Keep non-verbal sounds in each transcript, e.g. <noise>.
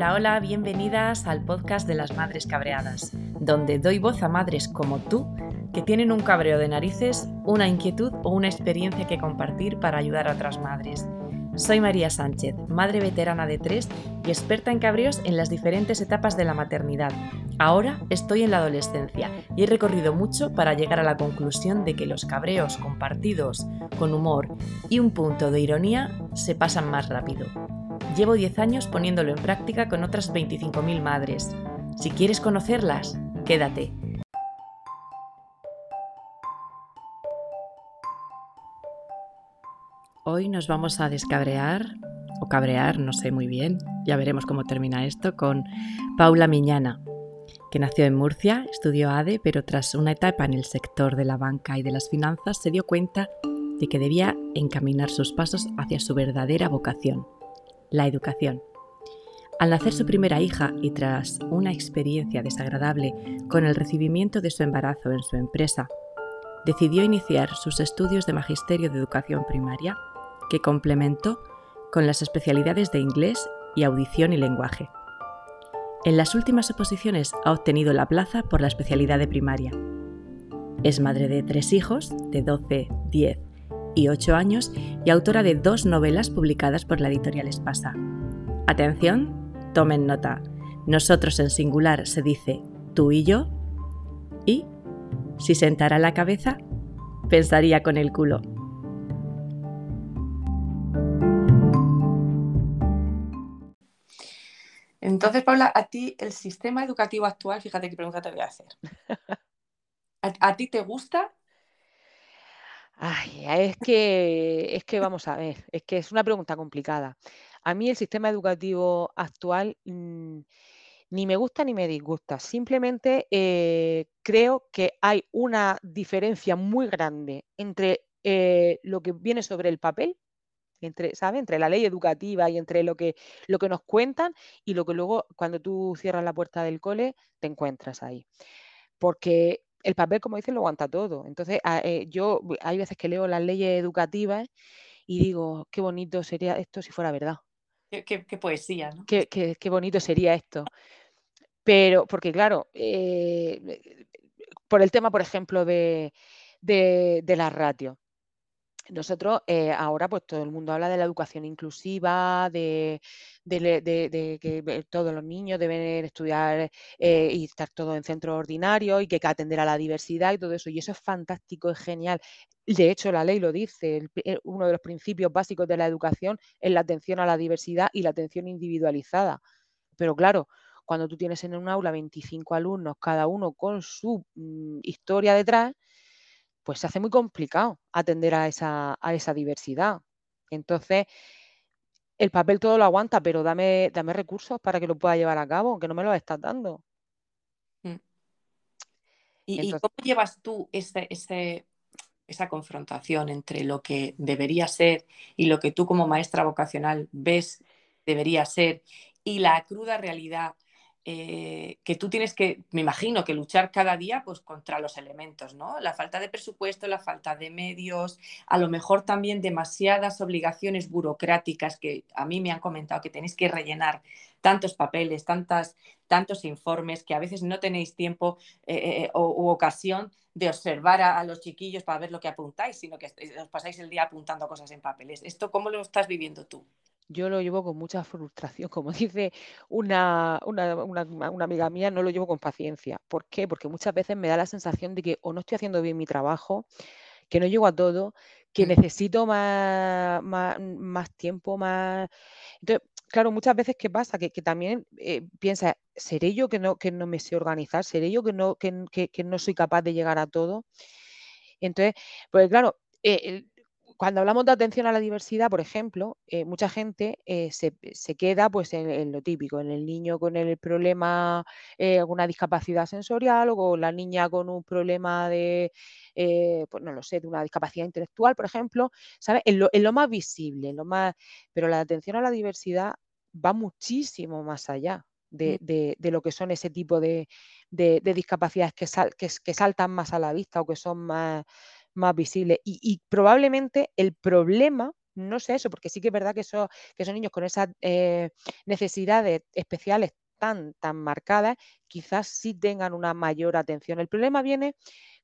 Hola, hola, bienvenidas al podcast de las Madres Cabreadas, donde doy voz a madres como tú que tienen un cabreo de narices, una inquietud o una experiencia que compartir para ayudar a otras madres. Soy María Sánchez, madre veterana de tres y experta en cabreos en las diferentes etapas de la maternidad. Ahora estoy en la adolescencia y he recorrido mucho para llegar a la conclusión de que los cabreos compartidos con humor y un punto de ironía se pasan más rápido. Llevo 10 años poniéndolo en práctica con otras 25.000 madres. Si quieres conocerlas, quédate. Hoy nos vamos a descabrear, o cabrear, no sé muy bien, ya veremos cómo termina esto, con Paula Miñana, que nació en Murcia, estudió ADE, pero tras una etapa en el sector de la banca y de las finanzas se dio cuenta de que debía encaminar sus pasos hacia su verdadera vocación, la educación. Al nacer su primera hija y tras una experiencia desagradable con el recibimiento de su embarazo en su empresa, decidió iniciar sus estudios de Magisterio de Educación Primaria, que complementó con las especialidades de inglés y audición y lenguaje. En las últimas oposiciones ha obtenido la plaza por la especialidad de primaria. Es madre de tres hijos, de 12, 10 y 8 años y autora de dos novelas publicadas por la editorial Espasa. Atención, tomen nota. Nosotros en singular se dice tú y yo y, si sentara la cabeza, pensaría con el culo. Entonces, Paula, a ti el sistema educativo actual, fíjate qué pregunta te voy a hacer. <laughs> ¿A, ti te gusta? Ay, es que, es que vamos a ver, es que es una pregunta complicada. A mí el sistema educativo actual mm, ni me gusta ni me disgusta. Simplemente eh, creo que hay una diferencia muy grande entre eh, lo que viene sobre el papel, entre, Entre la ley educativa y entre lo que, lo que nos cuentan y lo que luego cuando tú cierras la puerta del cole te encuentras ahí. Porque el papel, como dices, lo aguanta todo. Entonces, ah, eh, yo hay veces que leo las leyes educativas y digo, qué bonito sería esto si fuera verdad. Qué, poesía, ¿no? Qué, qué, bonito sería esto. Pero, porque claro, eh, por el tema, por ejemplo, de, de, de las ratios. Nosotros eh, ahora pues todo el mundo habla de la educación inclusiva, de, que todos los niños deben estudiar eh, y estar todos en centros ordinarios y que hay que atender a la diversidad y todo eso. Y eso es fantástico, es genial. De hecho, la ley lo dice, eh, uno de los principios básicos de la educación es la atención a la diversidad y la atención individualizada. Pero claro, cuando tú tienes en un aula 25 alumnos, cada uno con su mm, historia detrás, pues se hace muy complicado atender a esa, a esa diversidad. Entonces, el papel todo lo aguanta, pero dame, dame recursos para que lo pueda llevar a cabo, que no me lo estás dando. Mm. ¿Y, cómo llevas tú esa confrontación entre lo que debería ser y lo que tú como maestra vocacional ves debería ser y la cruda realidad eh, que tú tienes que, me imagino, que luchar cada día pues, contra los elementos, ¿no? La falta de presupuesto, la falta de medios, a lo mejor también demasiadas obligaciones burocráticas que a mí me han comentado que tenéis que rellenar tantos papeles, tantas, tantos informes, que a veces no tenéis tiempo eh, eh, o, u ocasión de observar a, los chiquillos para ver lo que apuntáis, sino que os pasáis el día apuntando cosas en papeles. ¿Esto cómo lo estás viviendo tú? Yo lo llevo con mucha frustración. <laughs> Como dice una, una, amiga mía, no lo llevo con paciencia. ¿Por qué? Porque muchas veces me da la sensación de que o no estoy haciendo bien mi trabajo, que no llego a todo, que mm. necesito más, más, tiempo, más... Entonces, claro, muchas veces, ¿qué pasa? Que, también eh, piensa, ¿seré yo que no, que no me sé organizar? ¿Seré yo que no, que, no soy capaz de llegar a todo? Entonces, pues claro, eh, cuando hablamos de atención a la diversidad, por ejemplo, eh, mucha gente eh, se, queda pues, en, lo típico, en el niño con el problema, eh, alguna discapacidad sensorial o la niña con un problema de, pues no lo sé, de una discapacidad intelectual, por ejemplo, ¿sabes? En lo, más visible, lo más, pero la atención a la diversidad va muchísimo más allá. De, mm. lo que son ese tipo de, discapacidades que, que saltan más a la vista o que son más, más visible. Y, probablemente el problema no sé eso, porque sí que es verdad que esos, que esos niños con esas eh, necesidades especiales tan, tan marcadas, quizás sí tengan una mayor atención. El problema viene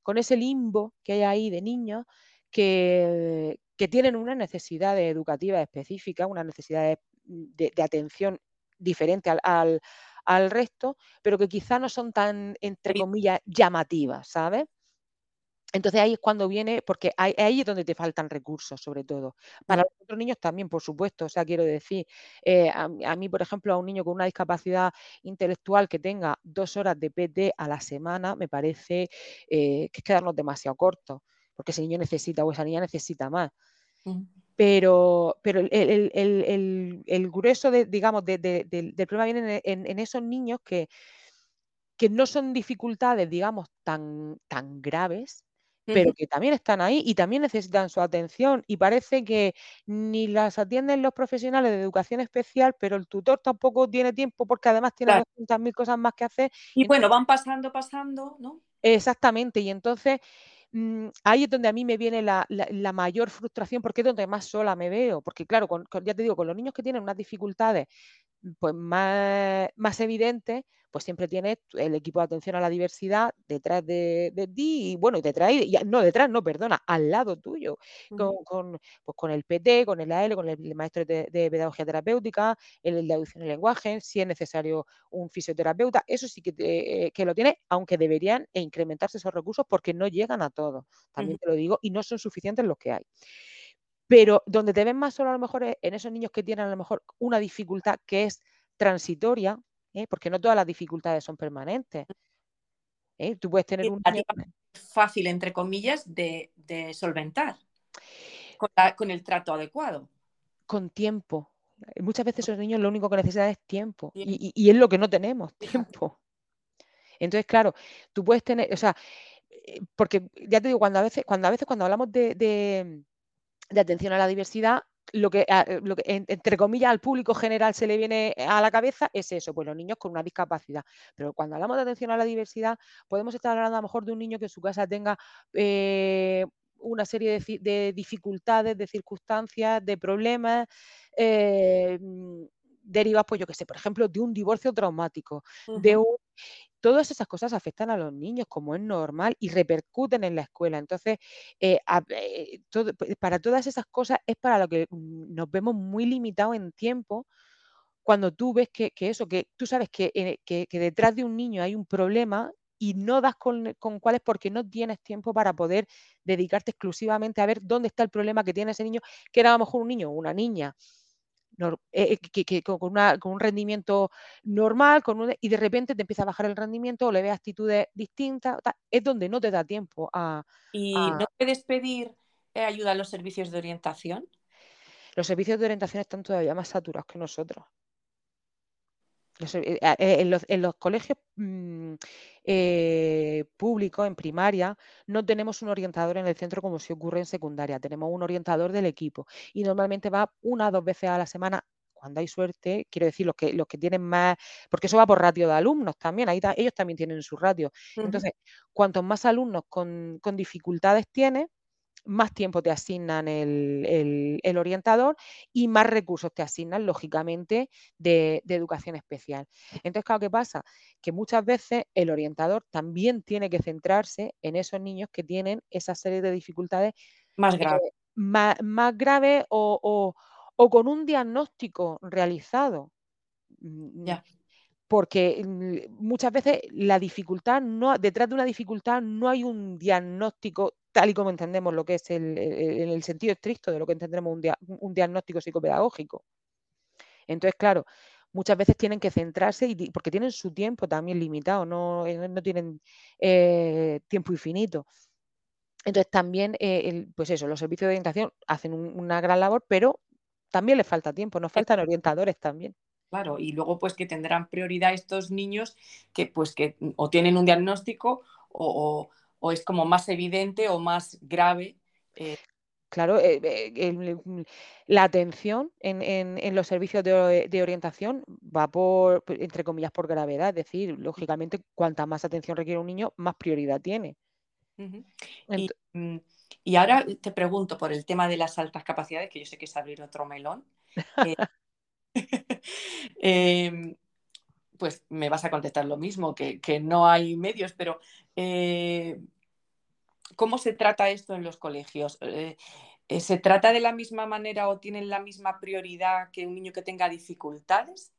con ese limbo que hay ahí de niños que, que tienen una necesidad educativa específica, una necesidad de, atención diferente al, al, resto, pero que quizá no son tan, entre comillas, llamativas, ¿sabes? Entonces ahí es cuando viene, porque ahí, es donde te faltan recursos, sobre todo. Para los otros niños también, por supuesto. O sea, quiero decir, eh, a, mí, por ejemplo, a un niño con una discapacidad intelectual que tenga dos horas de PT a la semana, me parece eh, que es quedarnos demasiado cortos porque ese niño necesita o esa niña necesita más. Pero, pero el, grueso, de, digamos, del problema viene en, esos niños que, que no son dificultades, digamos, tan, tan graves, pero que también están ahí y también necesitan su atención. Y parece que ni las atienden los profesionales de educación especial, pero el tutor tampoco tiene tiempo porque además tiene muchas mil cosas más que hacer. Y, bueno, van pasando, pasando, ¿no? Exactamente. Y entonces Mm, ahí es donde a mí me viene la, mayor frustración, porque es donde más sola me veo. Porque claro, ya te digo, con los niños que tienen unas dificultades pues más, más evidentes, pues siempre tienes el equipo de atención a la diversidad detrás de, ti y bueno, detrás, y, no detrás, no, perdona, al lado tuyo, con, pues con el PT, con el AL, con el, maestro de, pedagogía terapéutica, el, de audición y lenguaje, si es necesario un fisioterapeuta, eso sí que, eh, que lo tiene, aunque deberían incrementarse esos recursos porque no llegan a todos, también te lo digo, y no son suficientes los que hay. Pero donde te ven más solo a lo mejor es en esos niños que tienen a lo mejor una dificultad que es transitoria, ¿eh? porque no todas las dificultades son permanentes. ¿eh? Tú puedes tener un fácil, entre comillas, de, solventar con, el trato adecuado. Con tiempo. Muchas veces esos niños lo único que necesitan es tiempo. Y, es lo que no tenemos, tiempo. Entonces, claro, tú puedes tener, o sea, eh, porque ya te digo, cuando a veces, cuando a veces cuando hablamos de atención a la diversidad, lo que, lo que, entre comillas, al público general se le viene a la cabeza es eso, pues los niños con una discapacidad. Pero cuando hablamos de atención a la diversidad, podemos estar hablando a lo mejor de un niño que en su casa tenga eh, una serie de, dificultades, de circunstancias, de problemas. Eh, mm, derivados, pues yo que sé, por ejemplo, de un divorcio traumático, de un todas esas cosas afectan a los niños, como es normal, y repercuten en la escuela. Entonces, eh, eh, para todas esas cosas es para lo que mm, nos vemos muy limitados en tiempo cuando tú ves que, eso, que tú sabes eh, que, detrás de un niño hay un problema y no das con, con cuál es porque no tienes tiempo para poder dedicarte exclusivamente a ver dónde está el problema que tiene ese niño, que era a lo mejor un niño o una niña eh, que, con, un rendimiento normal con y de repente te empieza a bajar el rendimiento o le ves actitudes distintas, es donde no te da tiempo a... ¿Y no puedes pedir eh, ayuda a los servicios de orientación? Los servicios de orientación están todavía más saturados que nosotros. Eh, en los, colegios mm, eh, públicos, en primaria, no tenemos un orientador en el centro como si ocurre en secundaria, tenemos un orientador del equipo y normalmente va una o dos veces a la semana. Cuando hay suerte, quiero decir, los que, los que tienen más, porque eso va por ratio de alumnos también, ahí ellos también tienen su ratio. Entonces, cuantos más alumnos con, con dificultades tiene, más tiempo te asignan el, orientador y más recursos te asignan, lógicamente, de, educación especial. Entonces, claro, ¿qué pasa? Que muchas veces el orientador también tiene que centrarse en esos niños que tienen esa serie de dificultades más eh, graves más, graves o, con un diagnóstico realizado. Mm, ya porque muchas veces la dificultad, no, detrás de una dificultad no hay un diagnóstico tal y como entendemos lo que es el, en el sentido estricto de lo que entendemos un, un, diagnóstico psicopedagógico. Entonces, claro, muchas veces tienen que centrarse y, porque tienen su tiempo también limitado, no, eh, no tienen eh, tiempo infinito. Entonces también, eh, pues eso, los servicios de orientación hacen una gran labor, pero también les falta tiempo, nos faltan orientadores también. Claro, y luego pues que tendrán prioridad estos niños que pues que o tienen un diagnóstico o, es como más evidente o más grave. Eh. Claro, eh, eh, la atención en, los servicios de, orientación va por, entre comillas, por gravedad. Es decir, lógicamente, cuanta más atención requiere un niño, más prioridad tiene. Mm, Y ahora te pregunto por el tema de las altas capacidades, que yo sé que es abrir otro melón. <laughs> Eh, em, pues me vas a contestar lo mismo, que, no hay medios, pero eh, ¿cómo se trata esto en los colegios? Eh, ¿Se trata de la misma manera o tienen la misma prioridad que un niño que tenga dificultades?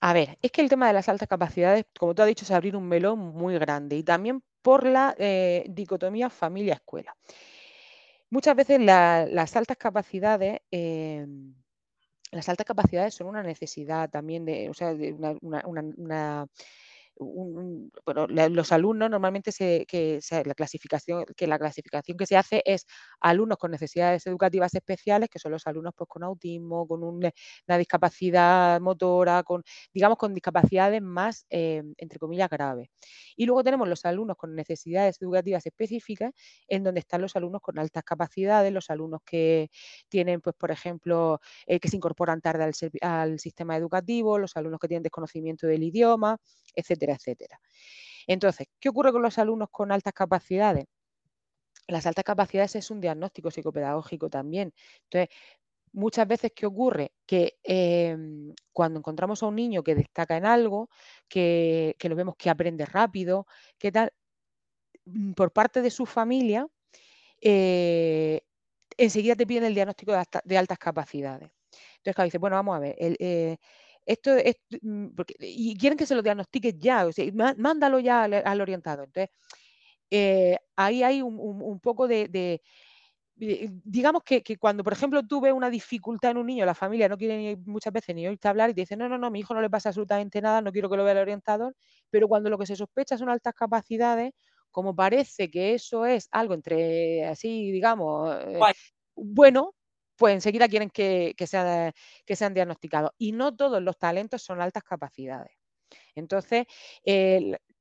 A ver, es que el tema de las altas capacidades, como tú has dicho, es abrir un melón muy grande y también por la eh, dicotomía familia-escuela. Muchas veces las altas capacidades, em, las altas capacidades son una necesidad también de, o sea, de una bueno, los alumnos normalmente la clasificación que la clasificación que se hace es alumnos con necesidades educativas especiales, que son los alumnos pues, con autismo, con una discapacidad motora, con digamos con discapacidades más eh, entre comillas graves. Y luego tenemos los alumnos con necesidades educativas específicas, en donde están los alumnos con altas capacidades, los alumnos que tienen, pues, por ejemplo, eh, que se incorporan tarde al, al sistema educativo, los alumnos que tienen desconocimiento del idioma, etcétera etcétera. Entonces, ¿qué ocurre con los alumnos con altas capacidades? Las altas capacidades es un diagnóstico psicopedagógico también. Entonces, muchas veces, ¿qué ocurre? Que em, cuando encontramos a un niño que destaca en algo, que, lo vemos que aprende rápido, que tal, mm, por parte de su familia, eh, enseguida te piden el diagnóstico de, altas capacidades. Entonces, claro, dice, bueno, vamos a ver, el, eh, esto es, mm, y quieren que se lo diagnostiques ya, o sea, mándalo ya al, orientador. Entonces, eh, ahí hay un, poco de, digamos que, cuando, por ejemplo, tú ves una dificultad en un niño, la familia no quiere muchas veces ni oírte hablar y te dice, no, no, no, mi hijo no le pasa absolutamente nada, no quiero que lo vea el orientador, pero cuando lo que se sospecha son altas capacidades, como parece que eso es algo entre así, digamos, eh, bueno, pues enseguida quieren que, sean diagnosticados. Y no todos los talentos son altas capacidades. Entonces,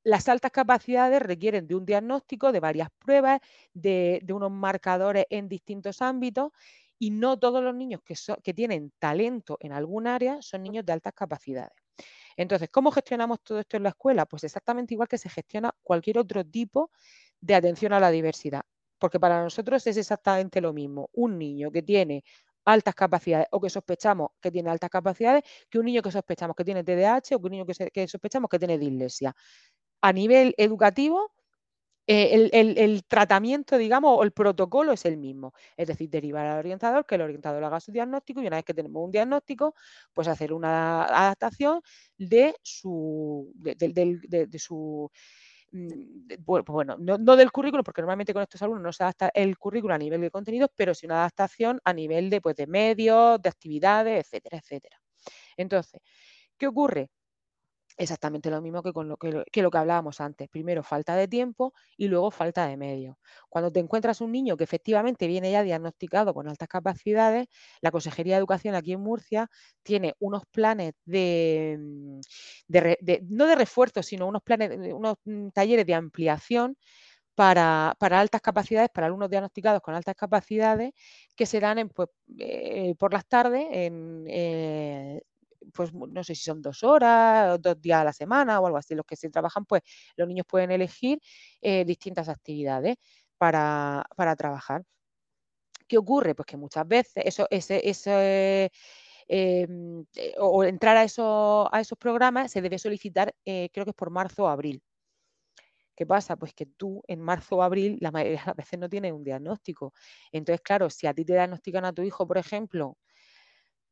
las altas capacidades requieren de un diagnóstico, de varias pruebas, de, unos marcadores en distintos ámbitos y no todos los niños que, que tienen talento en algún área son niños de altas capacidades. Entonces, ¿cómo gestionamos todo esto en la escuela? Pues exactamente igual que se gestiona cualquier otro tipo de atención a la diversidad porque para nosotros es exactamente lo mismo. Un niño que tiene altas capacidades o que sospechamos que tiene altas capacidades que un niño que sospechamos que tiene TDAH o que un niño que, sospechamos que tiene dislexia. A nivel educativo, eh, el, tratamiento, digamos, o el protocolo es el mismo. Es decir, derivar al orientador, que el orientador haga su diagnóstico y una vez que tenemos un diagnóstico, pues hacer una adaptación de su, de su bueno, no, del currículo, porque normalmente con estos alumnos no se adapta el currículo a nivel de contenidos, pero sí una adaptación a nivel de, pues, de medios, de actividades, etcétera, etcétera. Entonces, ¿qué ocurre? Exactamente lo mismo que, con lo que, lo que hablábamos antes. Primero falta de tiempo y luego falta de medios. Cuando te encuentras un niño que efectivamente viene ya diagnosticado con altas capacidades, la Consejería de Educación aquí en Murcia tiene unos planes de, mm, no de refuerzo, sino unos planes, unos mm, talleres de ampliación para, altas capacidades, para alumnos diagnosticados con altas capacidades, que se pues, eh, por las tardes en, eh, pues no sé si son dos horas, dos días a la semana o algo así, los que se trabajan, pues los niños pueden elegir eh, distintas actividades para, trabajar. ¿Qué ocurre? Pues que muchas veces eso, ese, em, eh, o entrar a, eso, a esos programas se debe solicitar, eh, creo que es por marzo o abril. ¿Qué pasa? Pues que tú en marzo o abril la mayoría de las veces no tienes un diagnóstico. Entonces, claro, si a ti te diagnostican a tu hijo, por ejemplo,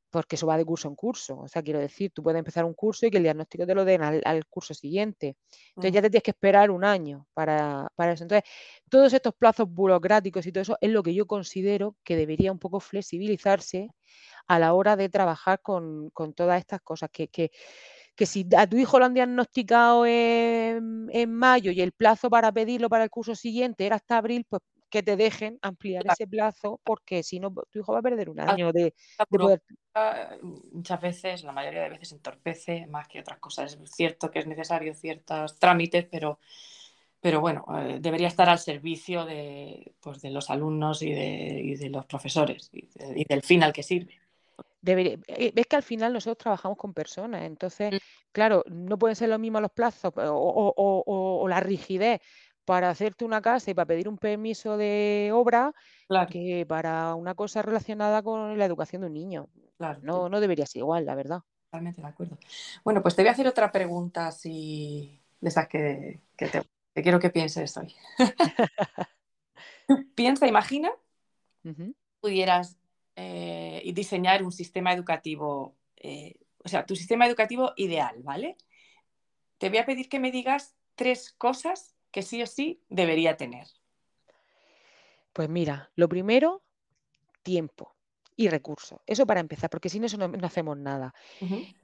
porque eso va de curso en curso. O sea, quiero decir, tú puedes empezar un curso y que el diagnóstico te lo den al, curso siguiente. Entonces ya te tienes que esperar un año para, eso. Entonces, todos estos plazos burocráticos y todo eso es lo que yo considero que debería un poco flexibilizarse a la hora de trabajar con, todas estas cosas. Que, que, si a tu hijo lo han diagnosticado en, en mayo y el plazo para pedirlo para el curso siguiente era hasta abril, pues que te dejen ampliar ese plazo, porque si no, tu hijo va a perder un año de, poder. Muchas veces, la mayoría de veces entorpece más que otras cosas. Es cierto que es necesario ciertos trámites, pero, pero bueno, eh, debería estar al servicio de, pues, de los alumnos y de, los profesores y, del fin al que sirve. Debería, eh, ves que al final nosotros trabajamos con personas, entonces, mm. claro, no pueden ser los mismos los plazos o, o la rigidez para hacerte una casa y para pedir un permiso de obra que para una cosa relacionada con la educación de un niño. No, no debería ser igual, la verdad. Totalmente de acuerdo. Bueno, pues te voy a hacer otra pregunta así de esas que, te, quiero que pienses hoy. <laughs> <laughs> Piensa, imagina, pudieras eh, diseñar un sistema educativo, eh, o sea, tu sistema educativo ideal, ¿vale? Te voy a pedir que me digas tres cosas que sí o sí debería tener? Pues mira, lo primero, tiempo y recursos. Eso para empezar, porque sin eso no, hacemos nada.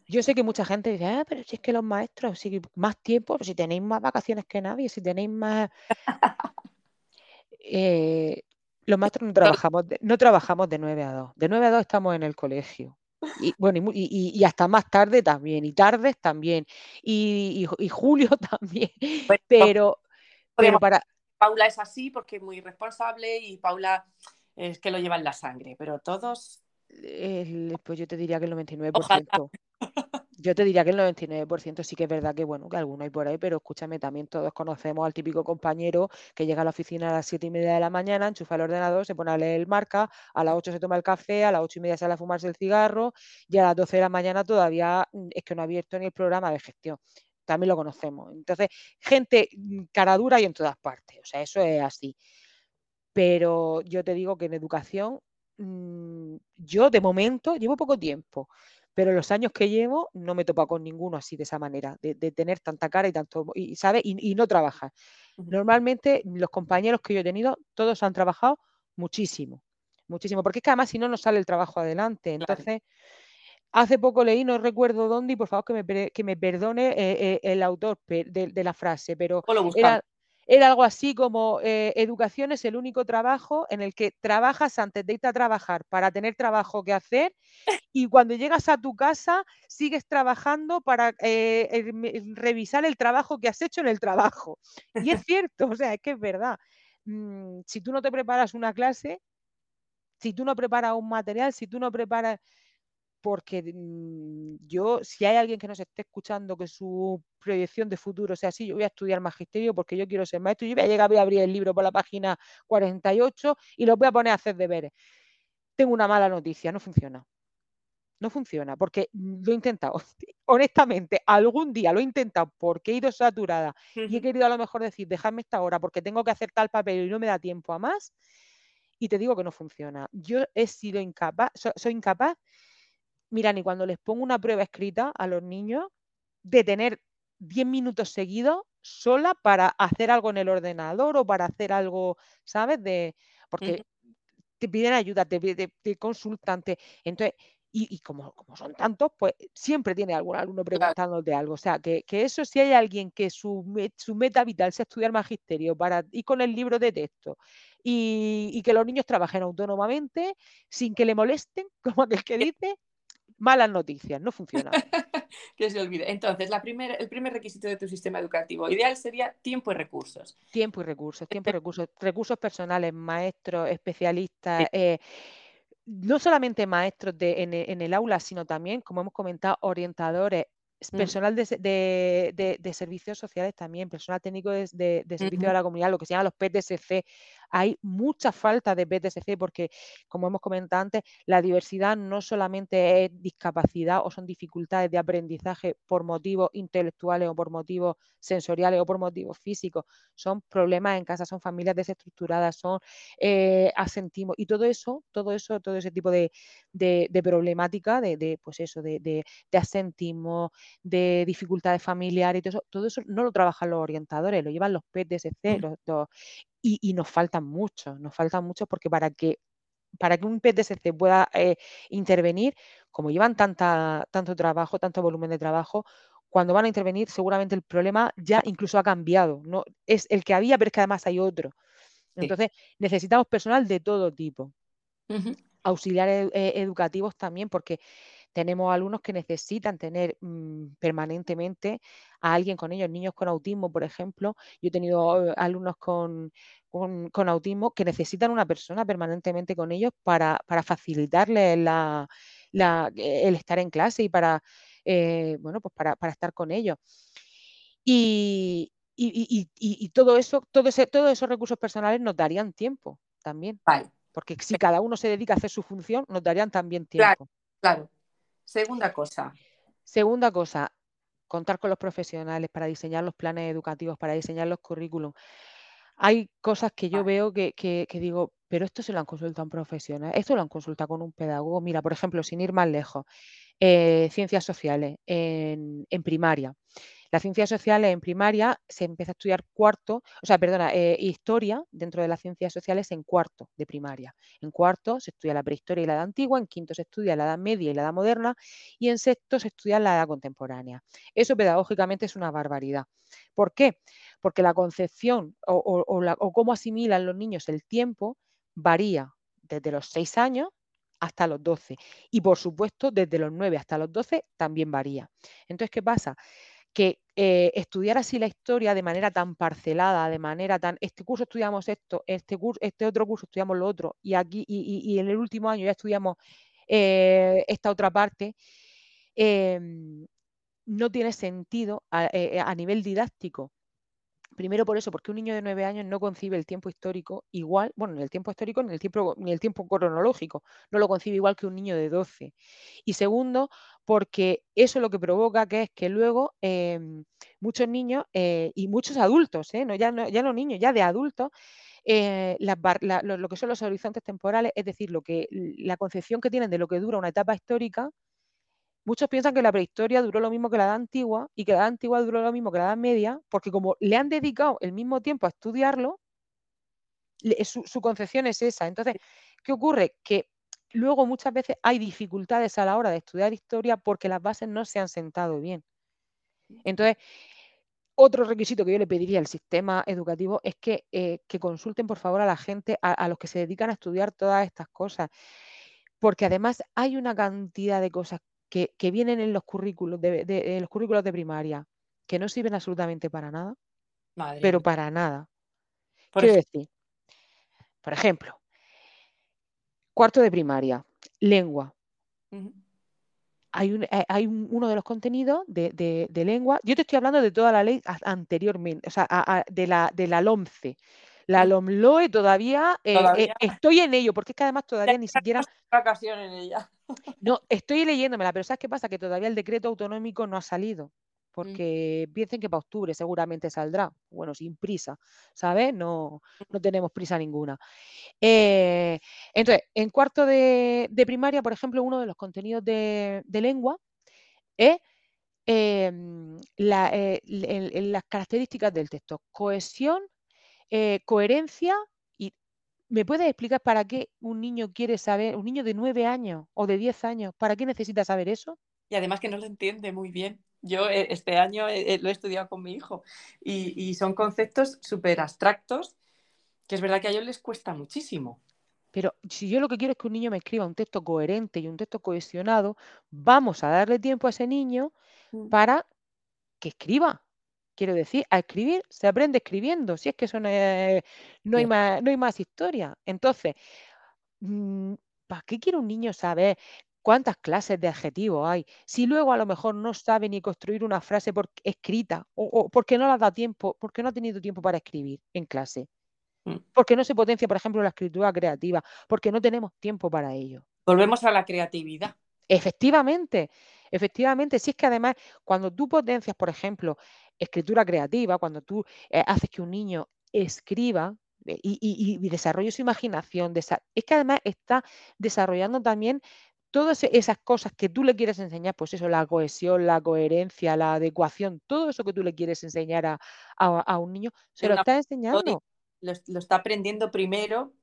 Yo sé que mucha gente dice, ah, pero si es que los maestros, si más tiempo, si tenéis más vacaciones que nadie, si tenéis más... <laughs> Eh, los maestros no trabajamos, de, no trabajamos de 9 a 2. De 9 a 2 estamos en el colegio. Y bueno, y, hasta más tarde también, y tardes también, y, julio <laughs> también. pero, pero para... Paula es así porque es muy responsable y Paula es que lo lleva en la sangre, pero todos... pues yo te diría que el 99%. Yo te diría que el 99% sí que es verdad que, bueno, que alguno hay por ahí, pero escúchame, también todos conocemos al típico compañero que llega a la oficina a las 7 y media de la mañana, enchufa el ordenador, se pone a leer el marca, a las 8 se toma el café, a las 8 y media sale a fumarse el cigarro y a las 12 de la mañana todavía mm, es que no ha abierto ni el programa de gestión también lo conocemos. Entonces, gente mm, cara dura y en todas partes, o sea, eso es así. Pero yo te digo que en educación, mm, yo de momento llevo poco tiempo, pero los años que llevo no me topa con ninguno así de esa manera, de, tener tanta cara y tanto, y, ¿sabes? Y, no trabajar. Normalmente los compañeros que yo he tenido, todos han trabajado muchísimo, muchísimo, porque es que además si no, no sale el trabajo adelante. Entonces, Hace poco leí, no recuerdo dónde, y por favor que me, que me perdone eh, eh, el autor de, la frase, pero era, era, algo así como eh, educación es el único trabajo en el que trabajas antes de irte a trabajar para tener trabajo que hacer y cuando llegas a tu casa sigues trabajando para revisar el trabajo que has hecho en el trabajo. Y es <laughs> cierto, o sea, es que es verdad. Mm, si tú no te preparas una clase, si tú no preparas un material, si tú no preparas porque mm, yo, si hay alguien que nos esté escuchando que su proyección de futuro sea así, yo voy a estudiar magisterio porque yo quiero ser maestro, yo voy a llegar, voy a abrir el libro por la página 48 y lo voy a poner a hacer deberes. Tengo una mala noticia, no funciona. No funciona, porque lo he intentado. <laughs> Honestamente, algún día lo he intentado porque he ido saturada y he querido a lo mejor decir, dejadme esta hora porque tengo que hacer tal papel y no me da tiempo a más. Y te digo que no funciona. Yo he sido incapaz, soy incapaz mira, ni cuando les pongo una prueba escrita a los niños, de tener 10 minutos seguidos sola para hacer algo en el ordenador o para hacer algo, ¿sabes? De, porque te piden ayuda, te, te, consultan, entonces, y, como, como, son tantos, pues siempre tiene algún alumno preguntándote algo. O sea, que, eso si hay alguien que su, su, meta vital sea estudiar magisterio para ir con el libro de texto y, y, que los niños trabajen autónomamente sin que le molesten, <laughs> como aquel que dice, malas noticias, no funciona. <laughs> que se olvide. Entonces, la el primer requisito de tu sistema educativo ideal sería tiempo y recursos. Tiempo y recursos, tiempo y recursos, recursos personales, maestros, especialistas. Eh, no solamente maestros de, en, el aula, sino también, como hemos comentado, orientadores, Mm. personal de, servicios sociales también, personal técnico de, servicio de la comunidad, lo que se llama los PTSC. Hay mucha falta de PTSC porque, como hemos comentado antes, la diversidad no solamente es discapacidad o son dificultades de aprendizaje por motivos intelectuales o por motivos sensoriales o por motivos físicos, son problemas en casa, son familias desestructuradas, son eh, asentimos y todo eso, todo eso, todo ese tipo de, problemática de, pues eso, de, asentismo, de dificultades familiares y todo eso, todo eso no lo trabajan los orientadores, lo llevan los PTSC los, y, nos faltan muchos, nos faltan muchos porque para que para que un PTSC pueda eh, intervenir, como llevan tanta, tanto trabajo, tanto volumen de trabajo, cuando van a intervenir seguramente el problema ya incluso ha cambiado. No, es el que había, pero es que además hay otro. Entonces, necesitamos personal de todo tipo. Auxiliares eh, educativos también, porque tenemos alumnos que necesitan tener mm, permanentemente a alguien con ellos, niños con autismo, por ejemplo. Yo he tenido eh, alumnos con, autismo que necesitan una persona permanentemente con ellos para, facilitarles el estar en clase y para, eh, bueno, pues para, estar con ellos. Y, y, todo eso, todo ese, todos esos recursos personales nos darían tiempo también. Porque si cada uno se dedica a hacer su función, nos darían también tiempo. Claro, Segunda cosa. Segunda cosa, contar con los profesionales para diseñar los planes educativos, para diseñar los currículums. Hay cosas que yo veo que, que, digo, pero esto se lo han consultado un profesional, esto lo han consultado con un pedagogo. Mira, por ejemplo, sin ir más lejos, eh, ciencias sociales en, en primaria. Las ciencias sociales en primaria se empieza a estudiar cuarto, o sea, perdona, eh, historia dentro de las ciencias sociales en cuarto de primaria. En cuarto se estudia la prehistoria y la edad antigua, en quinto se estudia la edad media y la edad moderna y en sexto se estudia la edad contemporánea. Eso pedagógicamente es una barbaridad. ¿Por qué? Porque la concepción o, cómo asimilan los niños el tiempo varía desde los seis años hasta los 12. Y por supuesto, desde los 9 hasta los 12 también varía. Entonces, ¿qué pasa? Que eh, estudiar así la historia de manera tan parcelada, de manera tan, este curso estudiamos esto, este, curso, este otro curso estudiamos lo otro, y aquí, y, en el último año ya estudiamos eh, esta otra parte, em, no tiene sentido a, eh, a nivel didáctico. Primero por eso, porque un niño de nueve años no concibe el tiempo histórico igual, bueno, ni el tiempo histórico ni el tiempo, ni el tiempo cronológico, no lo concibe igual que un niño de 12. Y segundo, porque eso lo que provoca que es que luego em, muchos niños eh, y muchos adultos, ¿eh? no, ya, no, ya no niños, ya de adultos, eh, lo, que son los horizontes temporales, es decir, lo que, la concepción que tienen de lo que dura una etapa histórica, Muchos piensan que la prehistoria duró lo mismo que la edad antigua y que la edad antigua duró lo mismo que la edad media, porque como le han dedicado el mismo tiempo a estudiarlo, su, concepción es esa. Entonces, ¿qué ocurre? Que luego muchas veces hay dificultades a la hora de estudiar historia porque las bases no se han sentado bien. Entonces, otro requisito que yo le pediría al sistema educativo es que, eh, consulten por favor a la gente, a, a, los que se dedican a estudiar todas estas cosas, porque además hay una cantidad de cosas que, vienen en los currículos de, los currículos de primaria, que no sirven absolutamente para nada, pero para nada. Quiero decir, por ejemplo, cuarto de primaria, lengua. Hay, eh, hay uno de los contenidos de, lengua. Yo te estoy hablando de toda la ley anteriormente, o sea, de, la, de la LOMCE. La LOMLOE todavía, eh, eh, estoy en ello, porque es que además todavía ni siquiera. Vacación en ella. No, estoy leyéndomela, pero ¿sabes qué pasa? Que todavía el decreto autonómico no ha salido, mm. porque piensen que para octubre seguramente saldrá. Bueno, sin prisa, ¿sabes? No, no tenemos prisa ninguna. Eh, entonces, en cuarto de, primaria, por ejemplo, uno de los contenidos de, lengua es em, las características del texto, cohesión eh, coherencia ¿me puedes explicar para qué un niño quiere saber, un niño de nueve años o de diez años, para qué necesita saber eso? Y además que no lo entiende muy bien. Yo eh, este año eh, lo he estudiado con mi hijo y, son conceptos súper abstractos que es verdad que a ellos les cuesta muchísimo. Pero si yo lo que quiero es que un niño me escriba un texto coherente y un texto cohesionado, vamos a darle tiempo a ese niño mm. para que escriba, Quiero decir, a escribir se aprende escribiendo, si es que eso no, hay, más, no hay más historia. Entonces, mm, ¿para qué quiere un niño saber cuántas clases de adjetivos hay? Si luego a lo mejor no sabe ni construir una frase por, escrita o, porque no le ha dado tiempo, porque no ha tenido tiempo para escribir en clase. Mm. Porque no se potencia, por ejemplo, la escritura creativa, porque no tenemos tiempo para ello. Volvemos a la creatividad. Efectivamente, efectivamente, si es que además cuando tú potencias, por ejemplo, escritura creativa, cuando tú eh, haces que un niño escriba eh, y, desarrolle su imaginación, es que además está desarrollando también todas esas cosas que tú le quieres enseñar, pues eso, la cohesión, la coherencia, la adecuación, todo eso que tú le quieres enseñar a, un niño, se lo está enseñando. lo, está aprendiendo primero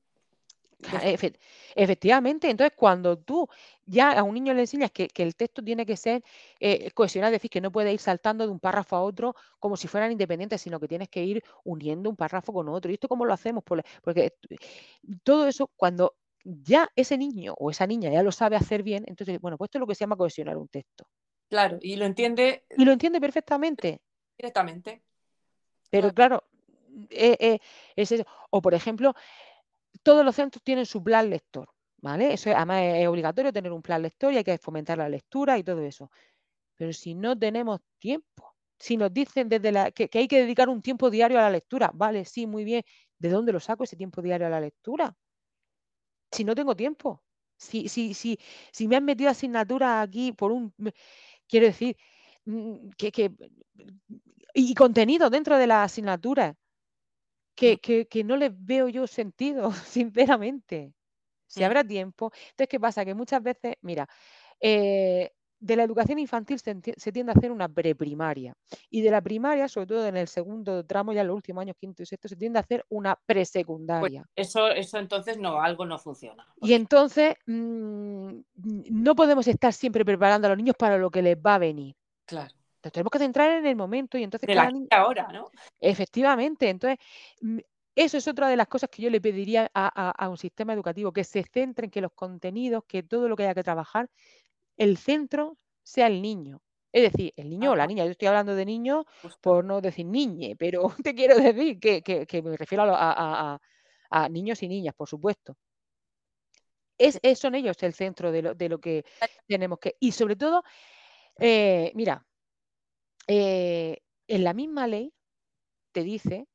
efectivamente, entonces cuando tú ya a un niño le enseñas que, el texto tiene que ser eh, cohesionado, es decir, que no puede ir saltando de un párrafo a otro como si fueran independientes, sino que tienes que ir uniendo un párrafo con otro. ¿Y esto cómo lo hacemos? Porque todo eso, cuando ya ese niño o esa niña ya lo sabe hacer bien, entonces, bueno, pues esto es lo que se llama cohesionar un texto. Claro, y lo entiende. Y lo entiende perfectamente. Directamente. Pero claro, eh, eh, es eso. O por ejemplo, todos los centros tienen su plan lector, ¿vale? Eso además es obligatorio tener un plan lector y hay que fomentar la lectura y todo eso. Pero si no tenemos tiempo, Si nos dicen desde la, que, hay que dedicar un tiempo diario a la lectura, vale, sí, muy bien. ¿De dónde lo saco ese tiempo diario a la lectura? Si no tengo tiempo. Si, si, si, si me han metido asignaturas aquí por un... Quiero decir, mm, que, que y contenido dentro de las asignaturas que, que, que no les veo yo sentido, <laughs> sinceramente. Si habrá tiempo. Entonces, ¿qué pasa? Que muchas veces, mira, eh, de la educación infantil se, tiende a hacer una preprimaria. Y de la primaria, sobre todo en el segundo tramo, ya en los últimos años, quinto y sexto, se tiende a hacer una pues presecundaria. eso, eso entonces no, algo no funciona. Y entonces mm, no podemos estar siempre preparando a los niños para lo que les va a venir. Claro. Entonces, tenemos que centrar en el momento y entonces... De la ahora, ¿no? Efectivamente. Entonces, mm, eso es otra de las cosas que yo le pediría a, un sistema educativo, que se centre en que los contenidos, que todo lo que haya que trabajar, el centro sea el niño. Es decir, el niño o la niña. Yo estoy hablando de niño por no decir niñe, pero <laughs> te quiero decir que, me refiero a, niños y niñas, por supuesto. Es, son ellos el centro de lo, que tenemos que... Y sobre todo, eh, mira, eh, en la misma ley te dice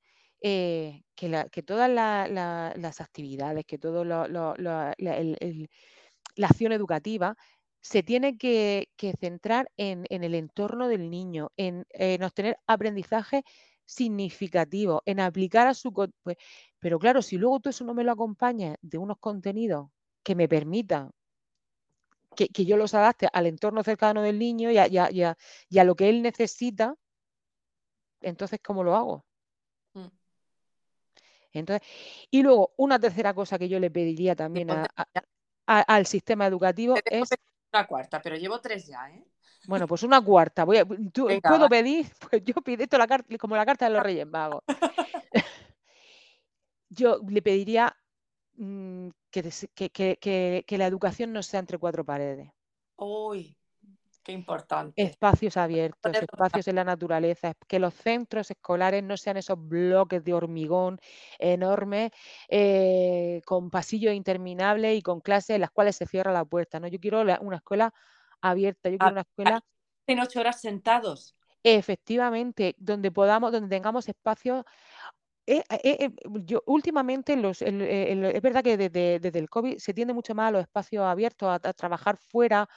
eh, que, todas las actividades, que toda la, acción educativa se tiene que, centrar en, el entorno del niño, en, obtener aprendizaje significativo, en aplicar a su... Pues, pero claro, si luego tú eso no me lo acompañas de unos contenidos que me permitan que, yo los adapte al entorno cercano del niño y a, lo que él necesita, entonces, ¿cómo lo hago? Mm. Entonces, y luego, una tercera cosa que yo le pediría también al sistema educativo es... Una cuarta, pero llevo tres ya, ¿eh? Bueno, pues una cuarta. Voy ¿Puedo pedir? <laughs> Pues yo pido esto la carta, como la carta de los Reyes Magos. <laughs> <laughs> yo le pediría que, la educación no sea entre cuatro paredes. Uy, qué importante. Espacios abiertos, espacios en la naturaleza, que los centros escolares no sean esos bloques de hormigón enormes, eh, con pasillos interminables y con clases en las cuales se cierra la puerta. ¿no? Yo quiero una escuela abierta, yo quiero una escuela... En ocho horas sentados. Efectivamente, donde podamos, donde tengamos espacios eh, eh, eh, yo últimamente los, es verdad que desde, el COVID se tiende mucho más a los espacios abiertos, a, trabajar fuera,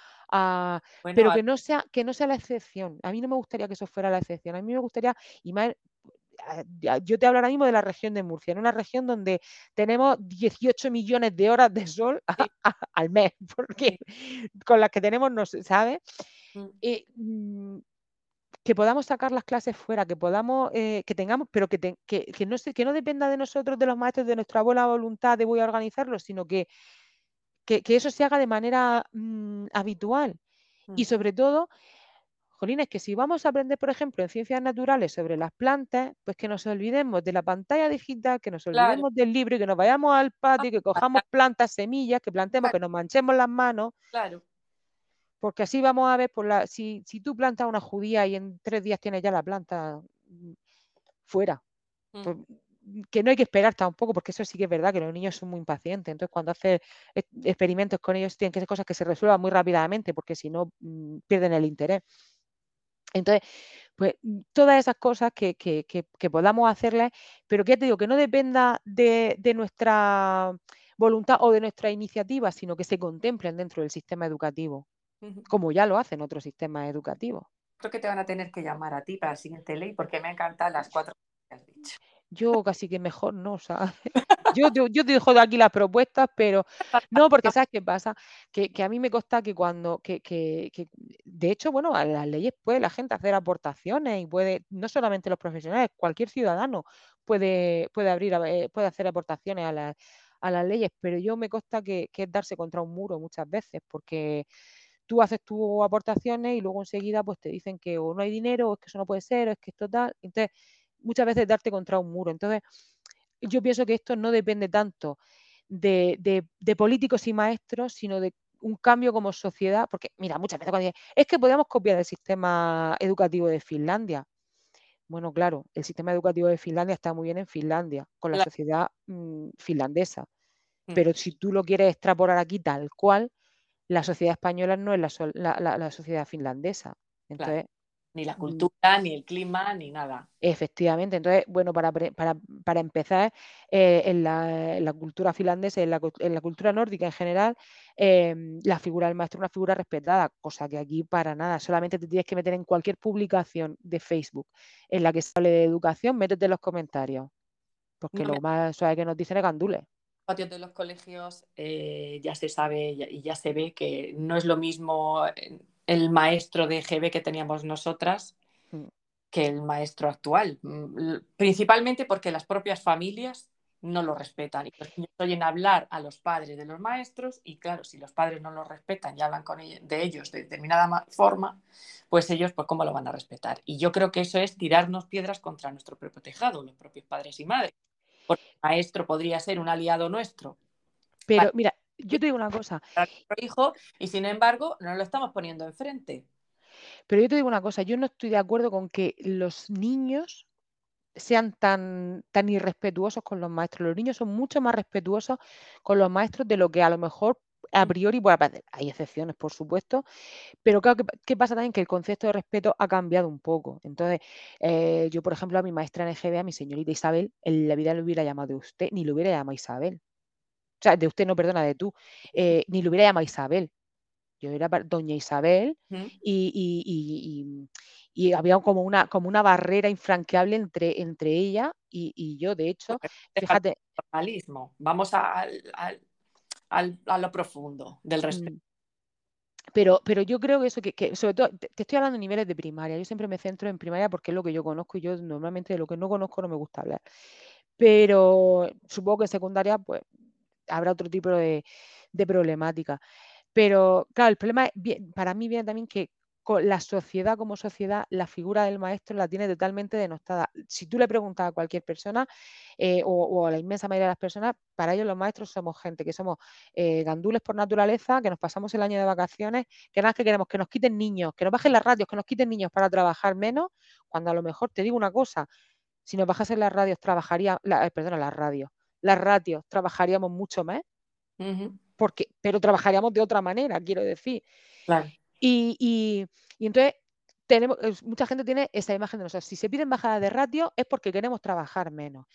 pero que no, sea, que no sea la excepción. A mí no me gustaría que eso fuera la excepción. A mí me gustaría, y más, yo te hablo ahora mismo de la región de Murcia, en una región donde tenemos 18 millones de horas de sol <laughs> al mes, <laughs> porque con las que tenemos, no ¿sabes? Mm que podamos sacar las clases fuera, que podamos, eh, que tengamos, pero que, que, no que no dependa de nosotros, de los maestros, de nuestra buena voluntad de voy a organizarlo, sino que, que, eso se haga de manera mm, habitual. Y sobre todo, Jolín, es que si vamos a aprender, por ejemplo, en ciencias naturales sobre las plantas, pues que nos olvidemos de la pantalla digital, que nos olvidemos del libro y que nos vayamos al patio, que <laughs> cojamos plantas, semillas, que plantemos, que nos manchemos las manos. Claro porque así vamos a ver, por la, si, si tú plantas una judía y en tres días tienes ya la planta mm, fuera, mm. pues, mm, que no hay que esperar tampoco, porque eso sí que es verdad que los niños son muy impacientes. Entonces, cuando haces experimentos con ellos, tienen que ser cosas que se resuelvan muy rápidamente, porque si no, pierden el interés. Entonces, pues todas esas cosas que, podamos hacerles, pero que te digo, que no dependa de, de, nuestra voluntad o de nuestra iniciativa, sino que se contemplen dentro del sistema educativo como ya lo hacen otros sistemas educativos. Creo que te van a tener que llamar a ti para la siguiente ley porque me encantan las cuatro que has dicho. Yo casi que mejor no, ¿sabes? <laughs> Yo, yo, te dejo de aquí las propuestas, pero no, porque <laughs> ¿sabes qué pasa? Que, a mí me consta que cuando, que, que, que, de hecho, bueno, a las leyes puede la gente hacer aportaciones y puede, no solamente los profesionales, cualquier ciudadano puede, puede abrir, eh, puede hacer aportaciones a, a las leyes, pero yo me consta que, que es darse contra un muro muchas veces, porque tú haces tus aportaciones y luego enseguida pues te dicen que o no hay dinero, o es que eso no puede ser, o es que esto tal. Entonces, muchas veces darte contra un muro. Entonces, yo pienso que esto no depende tanto de, políticos y maestros, sino de un cambio como sociedad, porque mira, muchas veces cuando dicen, es que podemos copiar el sistema educativo de Finlandia. Bueno, claro, el sistema educativo de Finlandia está muy bien en Finlandia, con la sociedad mm, finlandesa. Mm. Pero si tú lo quieres extrapolar aquí tal cual, la sociedad española no es la, sociedad finlandesa. Entonces, Ni la mm. cultura, ni el clima, ni nada. Efectivamente. Entonces, bueno, para, para, empezar, eh, en, la, cultura finlandesa, en la, en la cultura nórdica en general, em, la figura del maestro es una figura respetada, cosa que aquí para nada. Solamente te tienes que meter en cualquier publicación de Facebook en la que se hable de educación, métete en los comentarios. Porque lo más suave que nos dicen es gandules patios de los colegios eh, ya se sabe y ya se ve que no es lo mismo el maestro de GB que teníamos nosotras mm. que el maestro actual, mm, principalmente porque las propias familias no lo respetan y los niños oyen hablar a los padres de los maestros y claro, si los padres no lo respetan y hablan con de ellos de determinada forma, pues ellos pues cómo lo van a respetar. Y yo creo que eso es tirarnos piedras contra nuestro propio tejado, los propios padres y madres porque el maestro podría ser un aliado nuestro. Pero mira, yo te digo una cosa. hijo, y sin embargo, no lo estamos poniendo enfrente. Pero yo te digo una cosa, yo no estoy de acuerdo con que los niños sean tan, tan irrespetuosos con los maestros. Los niños son mucho más respetuosos con los maestros de lo que a lo mejor a priori parecer. Hay excepciones, por supuesto, pero claro, ¿qué, pasa también? Que el concepto de respeto ha cambiado un poco. Entonces, eh, yo, por ejemplo, a mi maestra en EGB, a mi señorita Isabel, en la vida le hubiera llamado de usted, ni le hubiera llamado Isabel. O sea, de usted no, perdona, de tú. Eh, ni le hubiera llamado Isabel. Yo era doña Isabel y, había como una, como una barrera infranqueable entre, entre ella y, yo. De hecho, fíjate. Vamos a, a lo profundo del respeto. Mm. Pero, pero yo creo que eso, que, sobre todo, te, estoy hablando de niveles de primaria. Yo siempre me centro en primaria porque es lo que yo conozco y yo normalmente de lo que no conozco no me gusta hablar. Pero supongo que en secundaria, pues, habrá otro tipo de, de problemática. Pero, claro, el problema para mí viene también que la sociedad como sociedad, la figura del maestro la tiene totalmente denostada. Si tú le preguntas a cualquier persona eh, o, a la inmensa mayoría de las personas, para ellos los maestros somos gente que somos eh, gandules por naturaleza, que nos pasamos el año de vacaciones, que nada que queremos que nos quiten niños, que nos bajen las radios, que nos quiten niños para trabajar menos, cuando a lo mejor te digo una cosa, si nos bajasen las radios, trabajaría, la, eh, perdona, las radios, las radios trabajaríamos mucho más, porque, pero trabajaríamos de otra manera, quiero decir. Claro. Y, entonces tenemos, mucha gente tiene esa imagen de nosotros. Si se piden bajadas de ratio es porque queremos trabajar menos.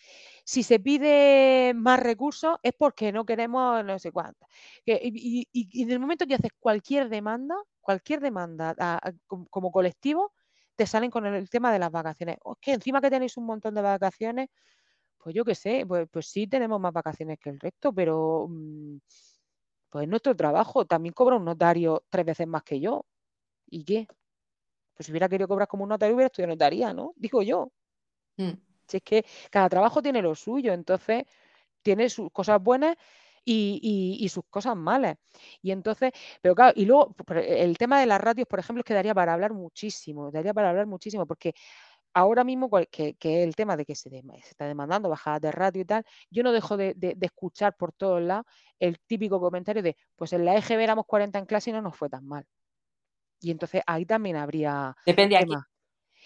Si se pide más recursos es porque no queremos no sé cuánto. Y, en el momento que haces cualquier demanda, cualquier demanda como, colectivo, te salen con el, tema de las vacaciones. O que encima que tenéis un montón de vacaciones, pues yo qué sé, pues, pues sí tenemos más vacaciones que el resto, pero... Mm, pues nuestro trabajo. También cobra un notario tres veces más que yo. ¿Y qué? Pues si hubiera querido cobrar como un notario, hubiera estudiado notaría, ¿no? Digo yo. Mm. Si es que cada trabajo tiene lo suyo, entonces tiene sus cosas buenas y, sus cosas malas. Y entonces, pero claro, y luego el tema de las radios, por ejemplo, es que daría para hablar muchísimo, daría para hablar muchísimo, porque ahora mismo, que, que el tema de que se, está demandando bajadas de radio y tal, yo no dejo de, escuchar por todos lados el típico comentario de, pues en la EGB éramos 40 en clase y no nos fue tan mal. Y entonces ahí también habría... Depende aquí.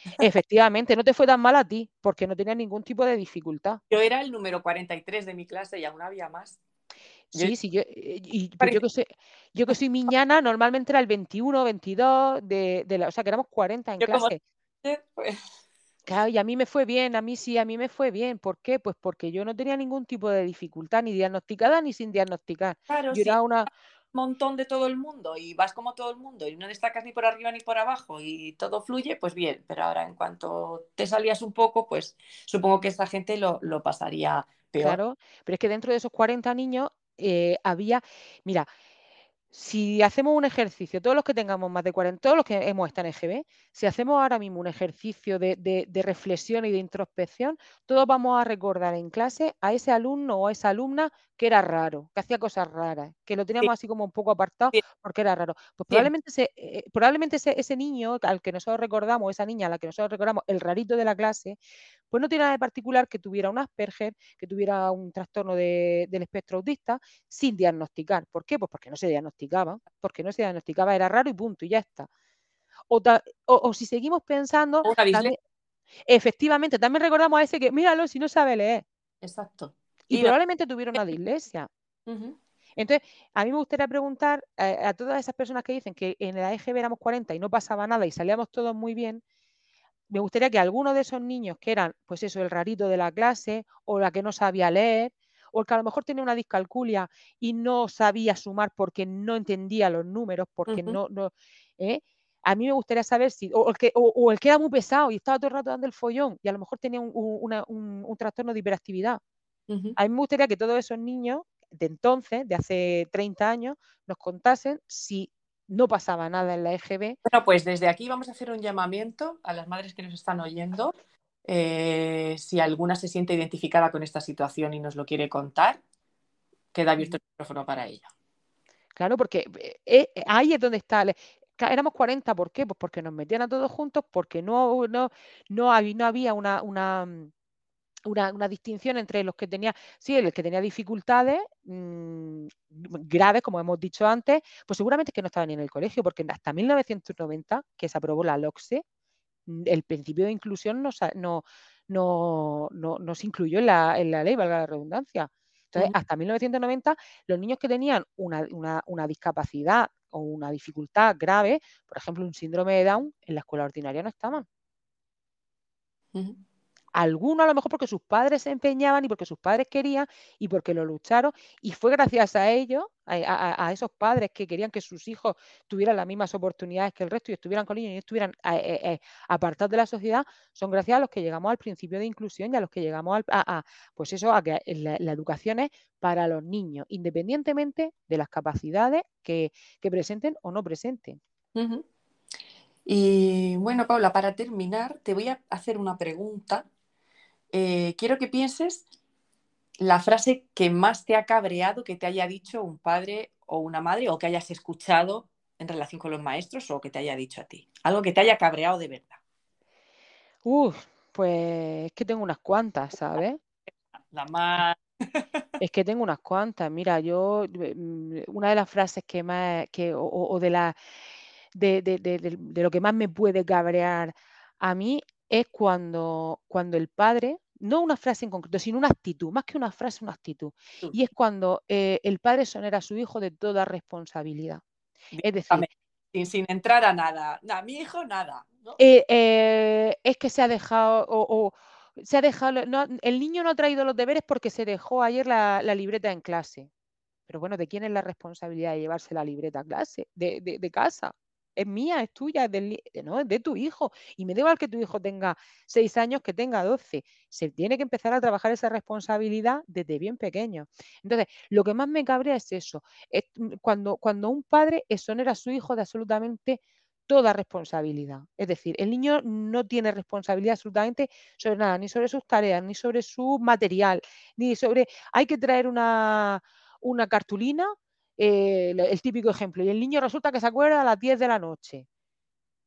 <laughs> Efectivamente, no te fue tan mal a ti, porque no tenía ningún tipo de dificultad. Yo era el número 43 de mi clase y aún había más. Sí, sí, yo, eh, y, pues yo, que soy, yo que <laughs> soy miñana, normalmente era el 21, 22, de, de la, o sea, que éramos 40 en clase. Pues y a mí me fue bien, a mí sí, a mí me fue bien. ¿Por qué? Pues porque yo no tenía ningún tipo de dificultad, ni diagnosticada ni sin diagnosticar. Claro, yo era una montón de todo el mundo y vas como todo el mundo y no destacas ni por arriba ni por abajo y todo fluye, pues bien, pero ahora en cuanto te salías un poco, pues supongo que esa gente lo, pasaría peor. Claro, pero es que dentro de esos 40 niños eh, había, mira, si hacemos un ejercicio, todos los que tengamos más de 40, todos los que hemos estado en EGB, si hacemos ahora mismo un ejercicio de, reflexión y de introspección, todos vamos a recordar en clase a ese alumno o a esa alumna que era raro, que hacía cosas raras, que lo teníamos así como un poco apartado porque era raro. Pues probablemente, ese, eh, probablemente ese, niño al que nosotros recordamos, esa niña a la que nosotros recordamos, el rarito de la clase, pues no tiene nada de particular que tuviera un Asperger, que tuviera un trastorno del espectro autista, sin diagnosticar. ¿Por qué? Pues porque no se porque no se diagnosticaba, era raro y punto, y ya está. O, si seguimos pensando, efectivamente, también recordamos a ese que, míralo, si no sabe leer. Exacto. Y, probablemente tuviera una dislexia. Entonces, a mí me gustaría preguntar a, todas esas personas que dicen que en la EGB éramos 40 y no pasaba nada y salíamos todos muy bien, me gustaría que algunos de esos niños que eran, pues eso, el rarito de la clase o la que no sabía leer, o el que a lo mejor tenía una discalculia y no sabía sumar porque no entendía los números, porque no, no ¿eh? a mí me gustaría saber si, o el, que, o, el que era muy pesado y estaba todo el rato dando el follón y a lo mejor tenía un, trastorno de hiperactividad. A mí me gustaría que todos esos niños de entonces, de hace 30 años, nos contasen si no pasaba nada en la EGB. Bueno, pues desde aquí vamos a hacer un llamamiento a las madres que nos están oyendo. Eh, si alguna se siente identificada con esta situación y nos lo quiere contar, queda abierto el micrófono para ella. Claro, porque eh, eh, ahí es donde está. Éramos 40, ¿por qué? Pues porque nos metían a todos juntos, porque no, no, no, había, no había una, una una, distinción entre los que tenía, sí, el que tenía dificultades mm, graves, como hemos dicho antes, pues seguramente que no estaba ni en el colegio, porque hasta 1990, que se aprobó la LOCSE, mm, el principio de inclusión no, no, no, se incluyó en la, ley, valga la redundancia. Entonces, hasta 1990, los niños que tenían una, discapacidad o una dificultad grave, por ejemplo, un síndrome de Down, en la escuela ordinaria no estaban. Algunos a lo mejor porque sus padres se empeñaban y porque sus padres querían y porque lo lucharon. Y fue gracias a ellos, a, esos padres que querían que sus hijos tuvieran las mismas oportunidades que el resto y estuvieran con ellos y estuvieran eh, eh, apartados de la sociedad, son gracias a los que llegamos al principio de inclusión y a los que llegamos a, pues eso, a que la, educación es para los niños, independientemente de las capacidades que, presenten o no presenten. Y bueno, Paula, para terminar, te voy a hacer una pregunta eh, quiero que pienses la frase que más te ha cabreado que te haya dicho un padre o una madre o que hayas escuchado en relación con los maestros o que te haya dicho a ti. Algo que te haya cabreado de verdad. Uf, pues es que tengo unas cuantas, ¿sabes? La más. <laughs> Es que tengo unas cuantas. Mira, yo, mm, una de las frases que más, que, o, de la, de, de, lo que más me puede cabrear a mí es cuando, cuando el padre, no una frase en concreto, sino una actitud, más que una frase, una actitud. Y es cuando eh, el padre sonera a su hijo de toda responsabilidad. Es decir, sin, entrar a nada, a mi hijo nada. Eh, eh, es que se ha dejado, o, se ha dejado, el niño no ha traído los deberes porque se dejó ayer la, libreta en clase. Pero bueno, ¿de quién es la responsabilidad de llevarse la libreta a clase? De, de casa es mía, es tuya, es, del, no, es de tu hijo. Y me da igual que tu hijo tenga seis años, que tenga doce. Se tiene que empezar a trabajar esa responsabilidad desde bien pequeño. Entonces, lo que más me cabrea es eso. Mm, cuando, cuando un padre exonera a su hijo de absolutamente toda responsabilidad. Es decir, el niño no tiene responsabilidad absolutamente sobre nada, ni sobre sus tareas, ni sobre su material, ni sobre, hay que traer una, una cartulina eh, el típico ejemplo, y el niño resulta que se acuerda a las 10 de la noche.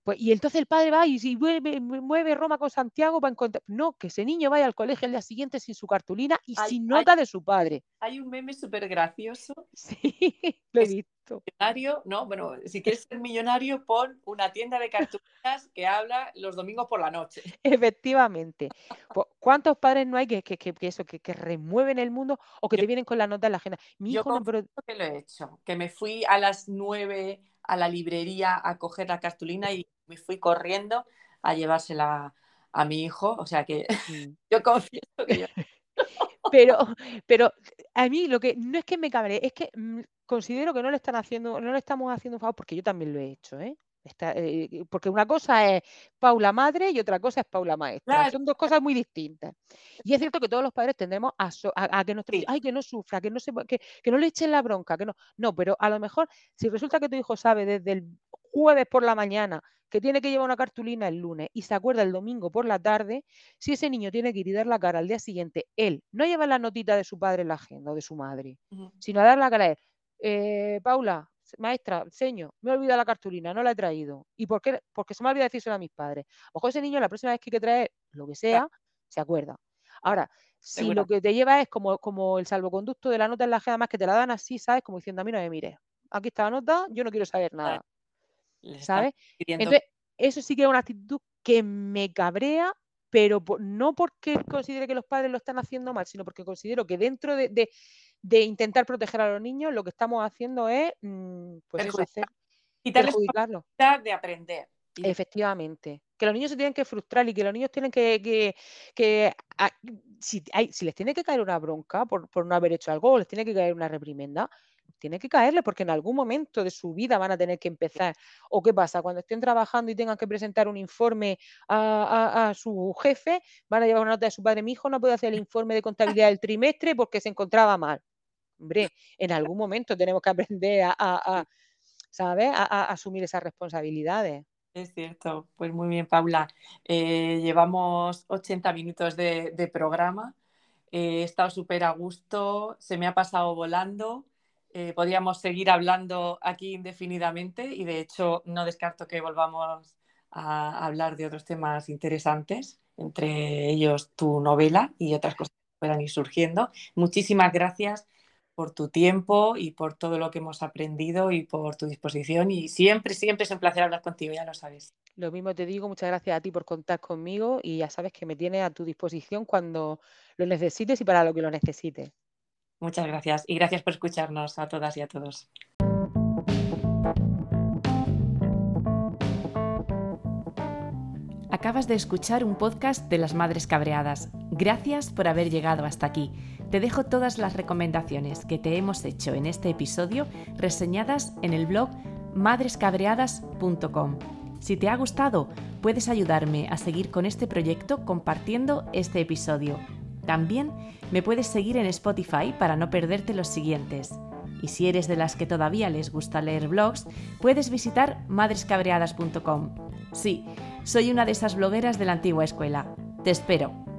Pues, y entonces el padre va y, si mueve, Roma con Santiago para encontrar. No, que ese niño vaya al colegio el día siguiente sin su cartulina y sin nota de su padre. Hay un meme súper gracioso. <laughs> Sí, lo he visto. Millonario, no, bueno, si quieres ser millonario, pon una tienda de cartulinas que habla los domingos por la noche. <laughs> Efectivamente. Pues, ¿Cuántos padres no hay que, que, eso, que, remueven el mundo o que te vienen con la nota en la agenda? Mi hijo no, pero... que lo he hecho, que me fui a las nueve a la librería a coger la cartulina y me fui corriendo a llevársela a mi hijo. O sea que <laughs> yo confieso que yo... <laughs> pero, pero a mí lo que no es que me cabre, es que mm, considero que no le están haciendo, no le estamos haciendo un favor porque yo también lo he hecho, ¿eh? Eh, porque una cosa es Paula madre y otra cosa es Paula maestra. Son dos cosas muy distintas. Y es cierto que todos los padres tendremos a, que nuestro ay, que no sufra, que no se, que, que, no le echen la bronca, que no. No, pero a lo mejor, si resulta que tu hijo sabe desde el jueves por la mañana que tiene que llevar una cartulina el lunes y se acuerda el domingo por la tarde, si ese niño tiene que ir y dar la cara al día siguiente, él no lleva la notita de su padre en la agenda o de su madre, sino a dar la cara a él. Eh, Paula, maestra, señor, me he olvidado la cartulina, no la he traído. ¿Y por qué? Porque se me ha olvidado decírselo a mis padres. Ojo, ese niño la próxima vez que hay que traer lo que sea, se acuerda. Ahora, si lo que te lleva es como, como el salvoconducto de la nota en la agenda, más que te la dan así, ¿sabes? Como diciendo a mí no me mires. Aquí está la nota, yo no quiero saber nada. ¿Sabes? Entonces, eso sí que es una actitud que me cabrea, pero no porque considere que los padres lo están haciendo mal, sino porque considero que dentro de, de intentar proteger a los niños, lo que estamos haciendo es, mm, pues eso, hacer, perjudicarlo. de aprender. Efectivamente. Que los niños se tienen que frustrar y que los niños tienen que, que, si, si, les tiene que caer una bronca por, por, no haber hecho algo o les tiene que caer una reprimenda, tiene que caerle porque en algún momento de su vida van a tener que empezar. ¿O qué pasa? Cuando estén trabajando y tengan que presentar un informe a, su jefe, van a llevar una nota de su padre, mi hijo no puede hacer el <laughs> informe de contabilidad del trimestre porque se encontraba mal. Hombre, en algún momento tenemos que aprender a, a, a asumir esas responsabilidades. Es cierto, pues muy bien, Paula. Eh, llevamos 80 minutos de, programa. he estado súper a gusto, se me ha pasado volando. Eh, podríamos seguir hablando aquí indefinidamente y de hecho no descarto que volvamos a hablar de otros temas interesantes, entre ellos tu novela y otras cosas que puedan ir surgiendo. Muchísimas gracias por tu tiempo y por todo lo que hemos aprendido y por tu disposición. Y siempre, siempre es un placer hablar contigo, ya lo sabes. Lo mismo te digo, muchas gracias a ti por contar conmigo y ya sabes que me tienes a tu disposición cuando lo necesites y para lo que lo necesites. Muchas gracias y gracias por escucharnos a todas y a todos. Acabas de escuchar un podcast de las Madres Cabreadas. Gracias por haber llegado hasta aquí. Te dejo todas las recomendaciones que te hemos hecho en este episodio reseñadas en el blog madrescabreadas.com. Si te ha gustado, puedes ayudarme a seguir con este proyecto compartiendo este episodio también me puedes seguir en Spotify para no perderte los siguientes. Y si eres de las que todavía les gusta leer blogs, puedes visitar madrescabreadas.com. Sí, soy una de esas blogueras de la antigua escuela. Te espero.